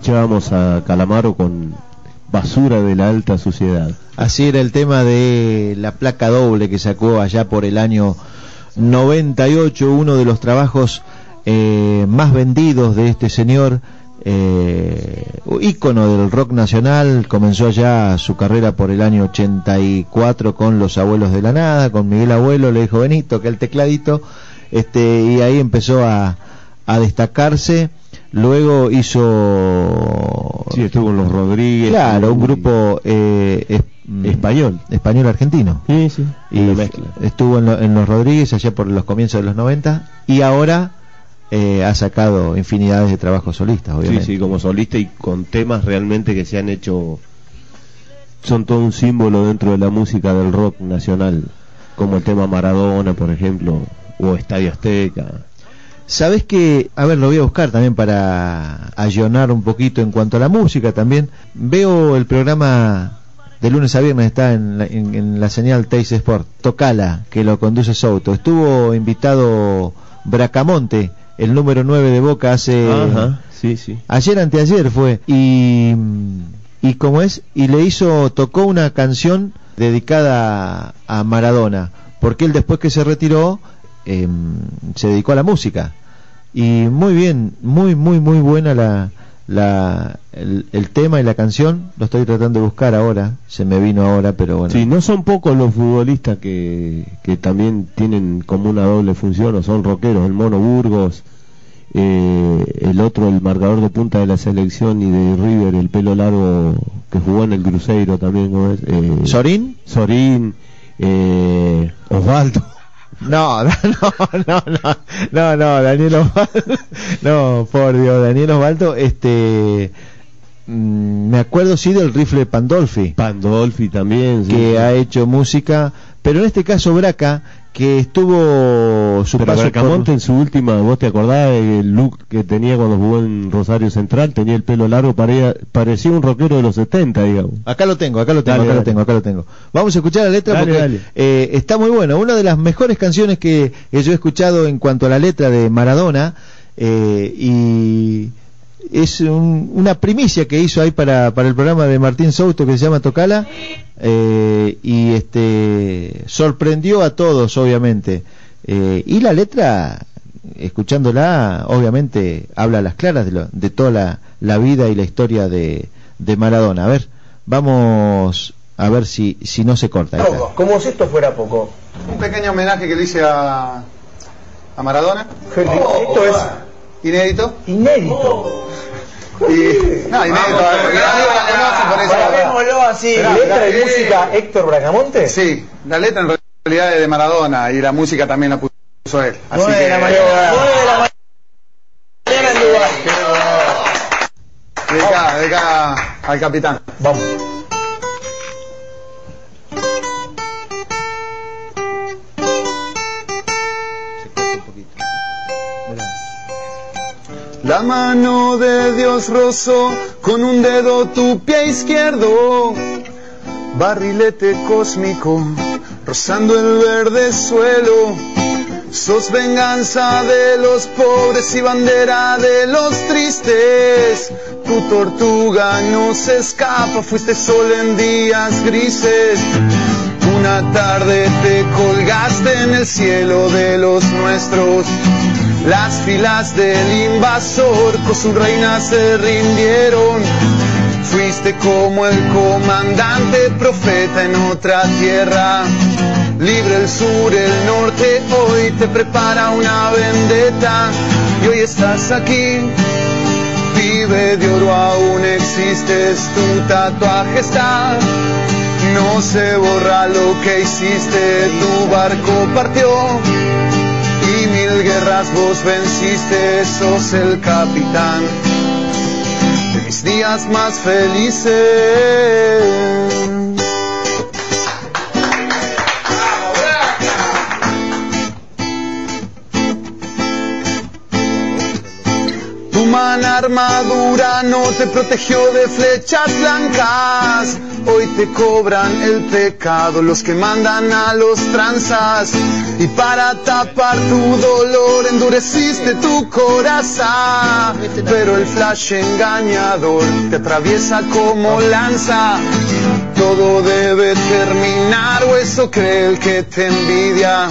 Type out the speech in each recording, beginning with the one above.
escuchábamos a Calamaro con Basura de la Alta Sociedad. Así era el tema de la placa doble que sacó allá por el año 98, uno de los trabajos eh, más vendidos de este señor, eh, ícono del rock nacional, comenzó ya su carrera por el año 84 con Los Abuelos de la Nada, con Miguel Abuelo, le dijo Benito, que el tecladito, este, y ahí empezó a, a destacarse Luego hizo. Sí, estuvo en los Rodríguez. Claro, un grupo eh, mm, español. Español argentino. Sí, sí. Y estuvo en, los Rodríguez allá por los comienzos de los 90 y ahora eh, ha sacado infinidades de trabajos solistas, obviamente. Sí, sí, como solista y con temas realmente que se han hecho. Son todo un símbolo dentro de la música del rock nacional, como el tema Maradona, por ejemplo, o Estadio Azteca. Sabes que, a ver, lo voy a buscar también para ayonar un poquito en cuanto a la música también. Veo el programa de lunes a viernes, está en la, señal Teis Sport, Tocala, que lo conduce Souto. Estuvo invitado Bracamonte, el número 9 de Boca, hace... sí, sí. Ayer, anteayer fue. Y, y como es, y le hizo, tocó una canción dedicada a Maradona, porque él después que se retiró, em, se dedicó a la música y muy bien, muy, muy, muy buena la, la, el, tema y la canción. Lo estoy tratando de buscar ahora, se me vino ahora, pero bueno. Sí, no son pocos los futbolistas que, que también tienen como una doble función, o son rockeros, el Mono Burgos, eh, el otro, el marcador de punta de la selección y de River, el pelo largo que jugó en el Cruzeiro también, ¿no es? Eh, ¿Sorín? Sorín, eh, Osvaldo. No, no, no, no, no, no, Daniel Osvaldo, no, por Dios, Daniel Osvaldo, este, mm, me acuerdo sí del rifle Pandolfi. Pandolfi también, sí, Que ha hecho música, pero en este caso Braca, que estuvo su Pero Bracamonte en su última, vos te acordás del look que tenía cuando jugó en Rosario Central, tenía el pelo largo, parecía, un rockero de los 70, digamos. Acá lo tengo, acá lo tengo, acá lo tengo, acá lo tengo. Vamos a escuchar la letra porque eh, está muy buena. Una de las mejores canciones que, yo he escuchado en cuanto a la letra de Maradona eh, y es una primicia que hizo ahí para, para el programa de Martín Souto que se llama Tocala eh, y este sorprendió a todos obviamente. Eh, y la letra escuchándola obviamente habla a las claras de, lo, de toda la, vida y la historia de, de Maradona. A ver vamos a ver si, si no se corta como si esto fuera poco. Un pequeño homenaje que le hice a, a Maradona. Esto es ¿Inédito? Inédito. Y, no, la conocen por eso. así. ¿Letra de música Héctor Bracamonte? Sí, la letra en realidad es de Maradona y la música también la puso él. Así que, de la mañana. de la mañana en Dubái. Dedica, dedica al capitán. Vamos. La mano de Dios rozó con un dedo tu pie izquierdo, barrilete cósmico rozando el verde suelo. Sos venganza de los pobres y bandera de los tristes. Tu tortuga no se escapa, fuiste sol en días grises. Una tarde te colgaste en el cielo de los nuestros las filas del invasor con su reina se rindieron. Fuiste como el comandante profeta en otra tierra. Libre el sur, el norte, hoy te prepara una vendetta. Y hoy estás aquí, vive de oro, aún existes, tu tatuaje está. No se borra lo que hiciste, tu barco partió mil guerras vos venciste, sos el capitán de mis días más felices. Humana armadura no te protegió de flechas blancas. Hoy te cobran el pecado los que mandan a los tranzas. Y para tapar tu dolor endureciste tu corazón. Pero el flash engañador te atraviesa como lanza. Todo debe terminar o eso cree el que te envidia.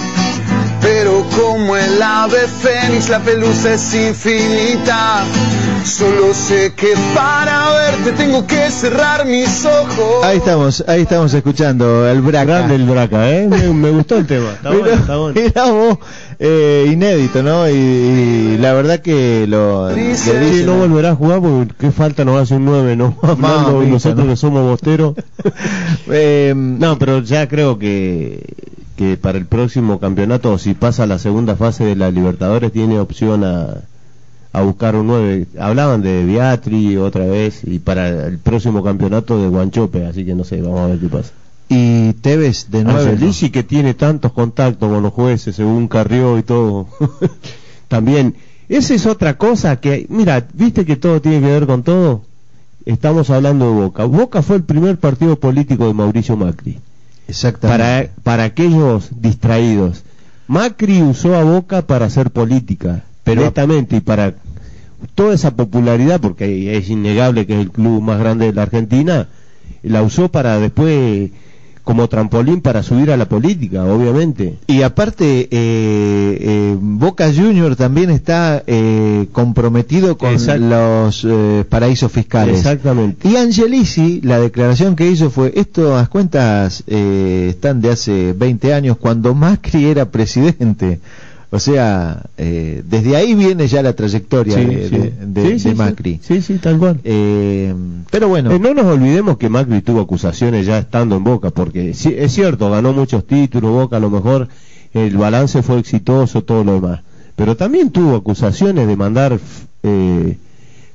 Pero como el ave fénix la pelusa es infinita. Solo sé que para verte tengo que cerrar mis ojos. Ahí estamos, ahí estamos escuchando el Braca. Grande el Braca, ¿eh? Me, me gustó el tema. Está bueno, está bueno. Mirá vos, eh, inédito, ¿no? Y, y la verdad que lo... Dice- le Sí, dicen- no volverá a jugar porque qué falta nos hace un 9, ¿no? Mamita, nosotros ¿no? que somos bosteros. Eh, No, pero ya creo que, que para el próximo campeonato, o si pasa a la segunda fase de la Libertadores, tiene opción a, a buscar un 9. Hablaban de Beatri otra vez y para el próximo campeonato de Guanchope, así que no sé, vamos a ver qué pasa. y Tevez de nuevo. Angelici que tiene tantos contactos con los jueces, según Carrió y todo. También, esa es otra cosa que, mira, viste que todo tiene que ver con todo. Estamos hablando de Boca. Boca fue el primer partido político de Mauricio Macri. Exactamente. Para, para aquellos distraídos. Macri usó a Boca para hacer política, Pero- netamente, y para toda esa popularidad, porque es innegable que es el club más grande de la Argentina, la usó para después, como trampolín para subir a la política, obviamente. Y aparte, eh, eh, Boca Junior también está eh, comprometido con Exacto. los eh, paraísos fiscales. Exactamente. Y Angelici, la declaración que hizo fue, estas cuentas eh, están de hace 20 años, cuando Macri era presidente. O sea, eh, desde ahí viene ya la trayectoria Sí, de, sí. de- de- Sí, sí, de sí. Macri. Sí, sí, tal cual. Eh, pero bueno, Eh, no nos olvidemos que Macri tuvo acusaciones ya estando en Boca, porque es cierto, ganó muchos títulos, Boca a lo mejor el balance fue exitoso, todo lo demás, pero también tuvo acusaciones de mandar eh,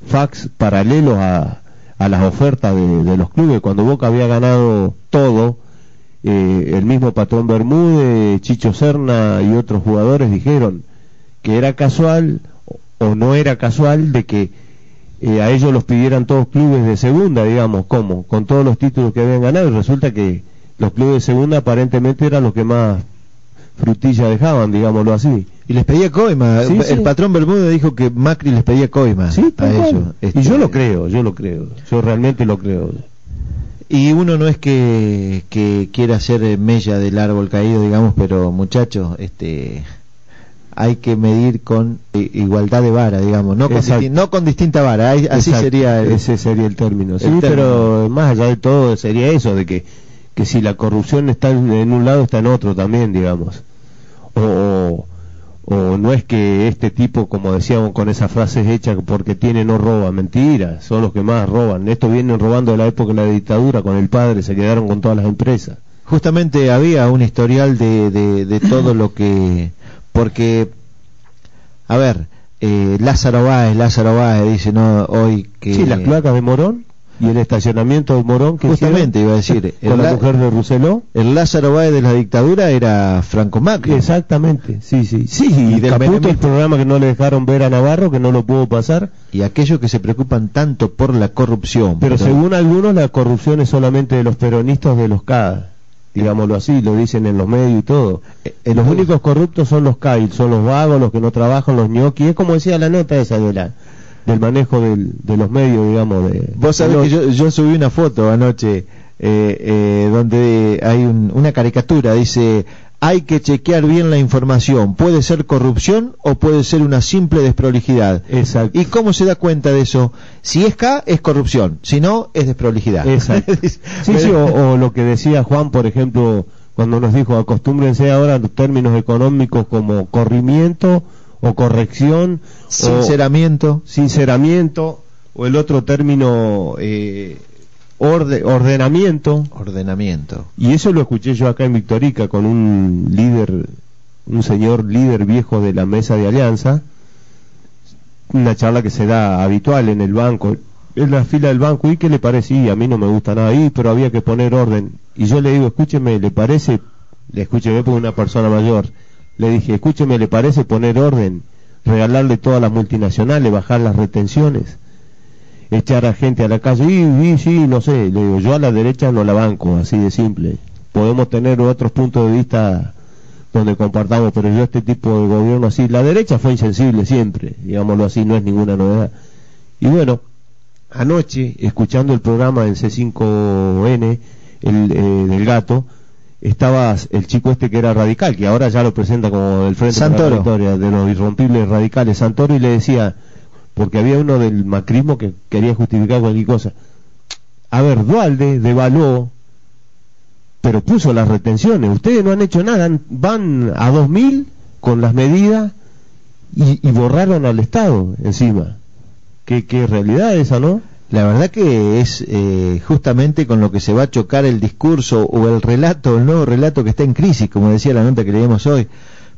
fax paralelos a, a las ofertas de, de los clubes, cuando Boca había ganado todo, eh, el mismo patrón Bermúdez, Chicho Serna y otros jugadores dijeron que era casual o- no era casual de que eh, a ellos los pidieran todos clubes de segunda, digamos, ¿cómo? Con todos los títulos que habían ganado y resulta que los clubes de segunda aparentemente eran los que más frutilla dejaban, digámoslo así. y les pedía coima. Sí, el sí. patrón Bermúdez dijo que Macri les pedía coima Sí, a ellos. Este, Y yo lo creo, yo lo creo, yo realmente lo creo. Y uno no es que, que quiera ser eh, mella del árbol caído, digamos, pero muchachos, este, hay que medir con i- igualdad de vara, digamos, no con, no con distinta vara, así Exacto, sería el- ese sería el término. Sí, el término. pero más allá de todo sería eso, de que, que si la corrupción está en, en un lado, está en otro también, digamos. O, o, o no es que este tipo, como decíamos con esas frases hechas, porque tiene no roba, mentira, son los que más roban. Estos vienen robando de la época de la dictadura, con el padre, se quedaron con todas las empresas. Justamente había un historial de, de, de todo lo que... Porque, a ver, eh, Lázaro Báez, Lázaro Báez dice, no, hoy que... Sí, las cloacas de Morón y el estacionamiento de Morón que Justamente iba a decir, con la la- mujer de Rousselot. El Lázaro Báez de la dictadura era Franco Macri. Exactamente, sí, sí. Sí, Y y del Caputo, el programa que no le dejaron ver a Navarro, que no lo pudo pasar. Y aquellos que se preocupan tanto por la corrupción. Pero según algunos, la corrupción es solamente de los peronistas de los CAD. Digámoslo así, lo dicen en los medios y todo. Eh, los eh, únicos corruptos son los CAI, son los vagos, los que no trabajan, los ñoquis. Es como decía la nota esa de la, del manejo del, de los medios, digamos. De, Vos sabés de que yo, yo subí una foto anoche eh, eh, donde hay un- una caricatura, dice, hay que chequear bien la información, puede ser corrupción o puede ser una simple desprolijidad. Exacto. ¿Y cómo se da cuenta de eso? Si es K, es corrupción, si no, es desprolijidad. Exacto. Sí, sí, o, o lo que decía Juan, por ejemplo, cuando nos dijo, acostúmbrense ahora a los términos económicos como corrimiento o corrección, o Sinceramiento. sinceramiento, o el otro término, eh, orde- ordenamiento. Ordenamiento. Y eso lo escuché yo acá en Victorica con un líder, un señor líder viejo de la mesa de alianza, una charla que se da habitual en el banco, en la fila del banco, ¿y qué le parece? Y a mí no me gusta nada ahí, pero había que poner orden. Y yo le digo, escúcheme, ¿le parece? Le escúcheme porque una persona mayor. Le dije, escúcheme, ¿le parece poner orden regalarle todas las multinacionales, bajar las retenciones, echar a gente a la calle, y, y sí, no sé, le digo, yo a la derecha no la banco, así de simple. Podemos tener otros puntos de vista donde compartamos, pero yo este tipo de gobierno así, la derecha fue insensible siempre, digámoslo así, no es ninguna novedad. Y bueno, anoche, escuchando el programa en C5N, el eh, del gato, estaba el chico este que era radical, que ahora ya lo presenta como del Frente Santoro. de la de los irrompibles radicales, Santoro, y le decía, porque había uno del macrismo que quería justificar cualquier cosa. A ver, Dualde devaluó, pero puso las retenciones. Ustedes no han hecho nada, van a 2000 con las medidas y, y borraron al Estado encima. ¿Qué, qué realidad esa, no? La verdad que es eh, justamente con lo que se va a chocar el discurso o el relato, el nuevo relato que está en crisis, como decía la nota que leímos hoy,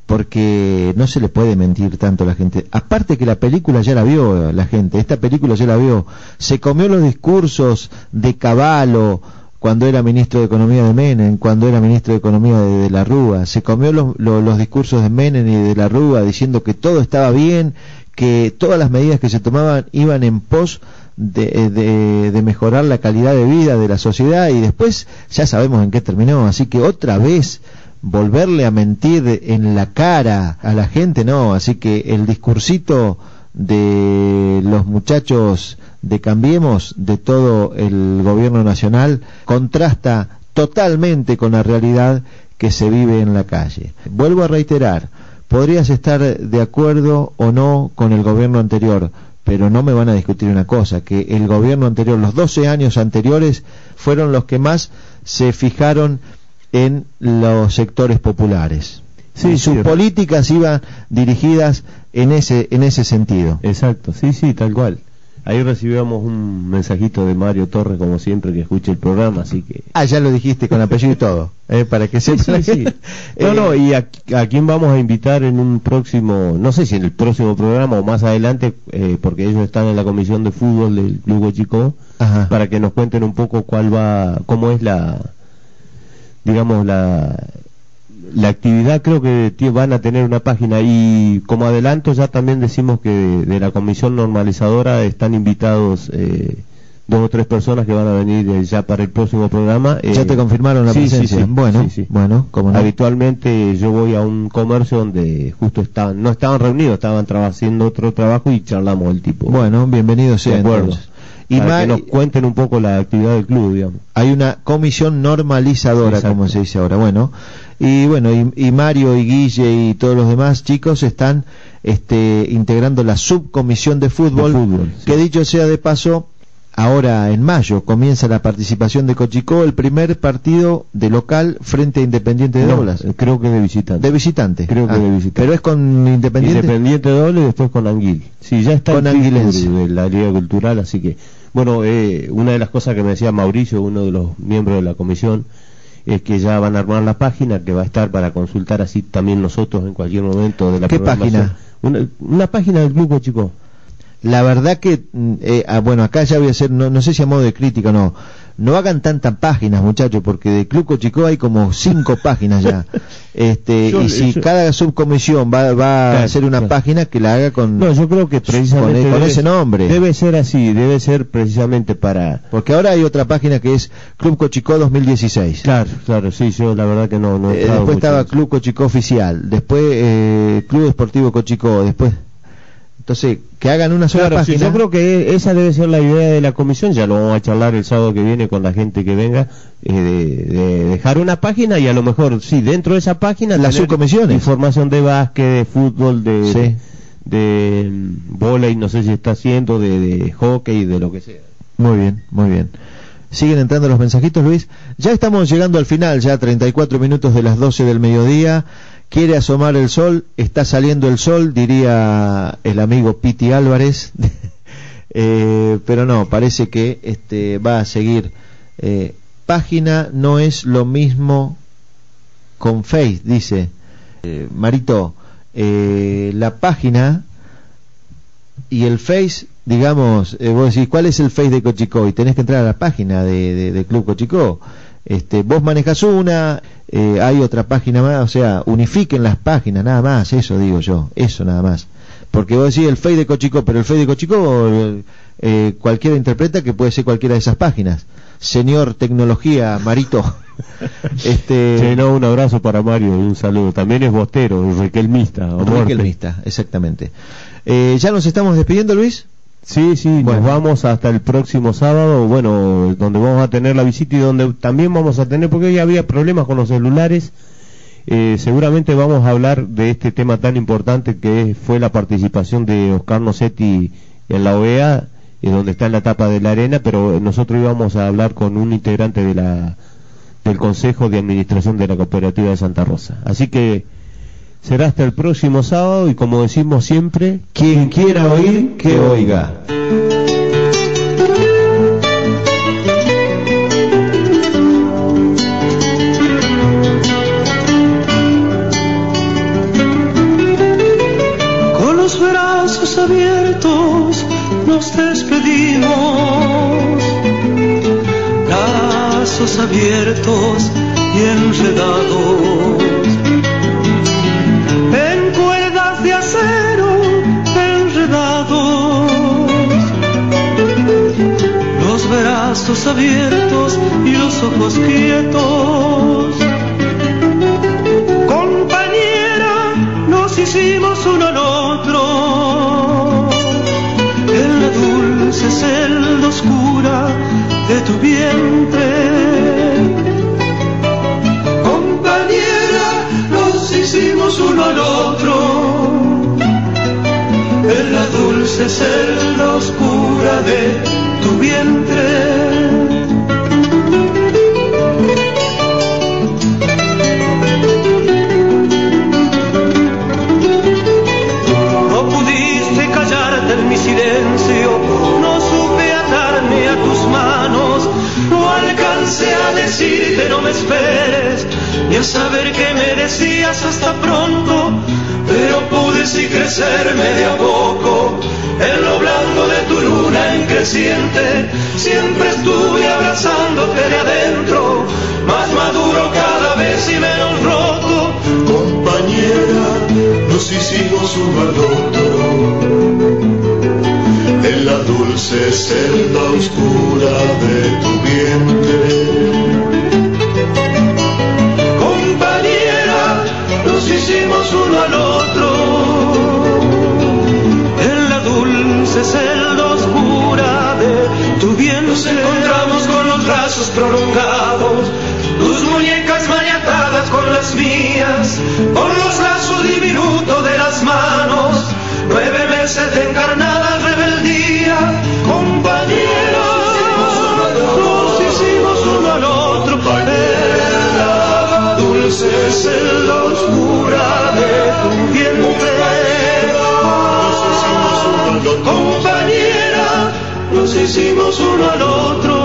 porque no se le puede mentir tanto a la gente. Aparte que la película ya la vio la gente, esta película ya la vio, se comió los discursos de Caballo cuando era ministro de Economía de Menem, cuando era ministro de Economía de, de la Rúa, se comió los, discursos de Menem y de la Rúa diciendo que todo estaba bien, que todas las medidas que se tomaban iban en pos de, de- de mejorar la calidad de vida de la sociedad y después ya sabemos en qué terminó. Así que otra vez volverle a mentir en la cara a la gente, no. Así que el discursito de los muchachos de Cambiemos, de todo el gobierno nacional, contrasta totalmente con la realidad que se vive en la calle. Vuelvo a reiterar, podrías estar de acuerdo o no con el gobierno anterior, pero no me van a discutir una cosa, que el gobierno anterior, los 12 años anteriores, fueron los que más se fijaron en los sectores populares. Sí, y sus sí. políticas iban dirigidas en ese, en ese sentido. Exacto, sí, sí, tal cual. Ahí recibíamos un mensajito de Mario Torres, como siempre, que escucha el programa, así que... Ah, ya lo dijiste con apellido y todo, eh, para que Sí, sepa. sí, sí. No, no, y a, a quién vamos a invitar en un próximo, no sé si en el próximo programa o más adelante, eh, porque ellos están en la comisión de fútbol del Club Chico, Ajá. para que nos cuenten un poco cuál va, cómo es la, digamos, la, la actividad creo que van a tener una página y como adelanto ya también decimos que de, de la comisión normalizadora están invitados eh, dos o tres personas que van a venir eh, ya para el próximo programa. Ya eh, te confirmaron la sí, presencia. sí, bueno, sí, sí. bueno, como no. Habitualmente yo voy a un comercio donde justo estaban, no estaban reunidos, estaban haciendo otro trabajo y charlamos el tipo. Bueno, bienvenido sea de acuerdo. entonces. Y para que nos cuenten un poco la actividad del club, digamos. hay una comisión normalizadora, Exacto. como se dice ahora. Bueno, y bueno, y, y Mario y Guille y todos los demás chicos están este, integrando la subcomisión de fútbol, De fútbol, sí. que dicho sea de paso, ahora en mayo comienza la participación de Cochicó, el primer partido de local frente a Independiente de No, Doblas. eh, creo que de visitante. De visitante. Creo que Ah, de visitante. Pero es con Independiente. Independiente doble y después con Anguil. Sí, ya está Con de la Liga Cultural, así que, bueno, eh, una de las cosas que me decía Mauricio, uno de los miembros de la comisión, es que ya van a armar la página que va a estar para consultar así también nosotros en cualquier momento de la ¿Qué página? Una, una página del grupo, chico. La verdad que, mm, eh, ah, bueno, acá ya voy a hacer, no, no sé si a modo de crítica o no, no hagan tantas páginas, muchachos, porque de Club Cochicó hay como cinco páginas ya. Este, Yo- y si yo- cada subcomisión va, va a Claro, hacer una claro. página que la haga con... No, yo creo que precisamente con debe- ese nombre. Debe ser así, debe ser precisamente para... Porque ahora hay otra página que es Club Cochicó 2016. Claro, claro, sí, yo la verdad que no, no Eh, después estaba. Club Cochicó Oficial, después eh, Club Deportivo Cochicó, después... Entonces, que hagan una sola Claro, página. yo creo que esa debe ser la idea de la comisión, ya lo vamos a charlar el sábado que viene con la gente que venga, eh, de, de dejar una página y a lo mejor, sí, dentro de esa página Las subcomisiones. Información de básquet, de fútbol, de, Sí. de, mm, volei, no sé si está haciendo, de, de hockey, de lo que sea. Muy bien, muy bien. Siguen entrando los mensajitos, Luis. Ya estamos llegando al final, ya 34 minutos de las 12 del mediodía. Quiere asomar el sol, está saliendo el sol, diría el amigo Piti Álvarez. Eh, pero no, parece que este va a seguir. Eh, página no es lo mismo con Face, dice. Eh, Marito, eh, la página y el Face, digamos, eh, vos decís, ¿cuál es el Face de Cochicó? Y tenés que entrar a la página de, de- de Club Cochicó. Este, vos manejas una, eh, hay otra página más, o sea, unifiquen las páginas, nada más, eso digo yo, eso nada más. Porque vos decís el Fey de Cochico, pero el Fey de Cochico eh, cualquiera interpreta que puede ser cualquiera de esas páginas. Señor Tecnología, Marito. este... no, un abrazo para Mario y un saludo. También es bostero, requelmista. Requelmista, exactamente. Eh, ¿Ya nos estamos despidiendo, Luis? Sí, sí, nos vamos hasta el próximo sábado, bueno, donde vamos a tener la visita y donde también vamos a tener, porque hoy había problemas con los celulares, eh, seguramente vamos a hablar de este tema tan importante que fue la participación de Oscar Nocetti en la OEA, eh, donde está en la etapa de la arena, pero nosotros íbamos a hablar con un integrante de la, del Consejo de Administración de la Cooperativa de Santa Rosa. Así que Será hasta el próximo sábado y como decimos siempre, quien quiera oír, que oiga. Con los brazos abiertos nos despedimos, brazos abiertos y enredados brazos abiertos y los ojos quietos. Compañera, nos hicimos uno al otro en la dulce celda oscura de tu vientre. Compañera, nos hicimos uno al otro en la dulce celda oscura de tu vientre. Saber que me decías hasta pronto, pero pude sí crecerme de a poco en lo blanco de tu luna en creciente, siempre estuve abrazándote de adentro, más maduro cada vez y menos roto. Compañera, nos hicimos uno al otro, en la dulce celda oscura de tu vientre. Celda oscura de tu bien. Nos encontramos con los brazos prolongados, tus muñecas maniatadas con las mías, con los lazos diminutos de las manos, nueve meses de encarnada rebeldía, compañeros. Nos hicimos uno al otro, la dulce hicimos uno al otro.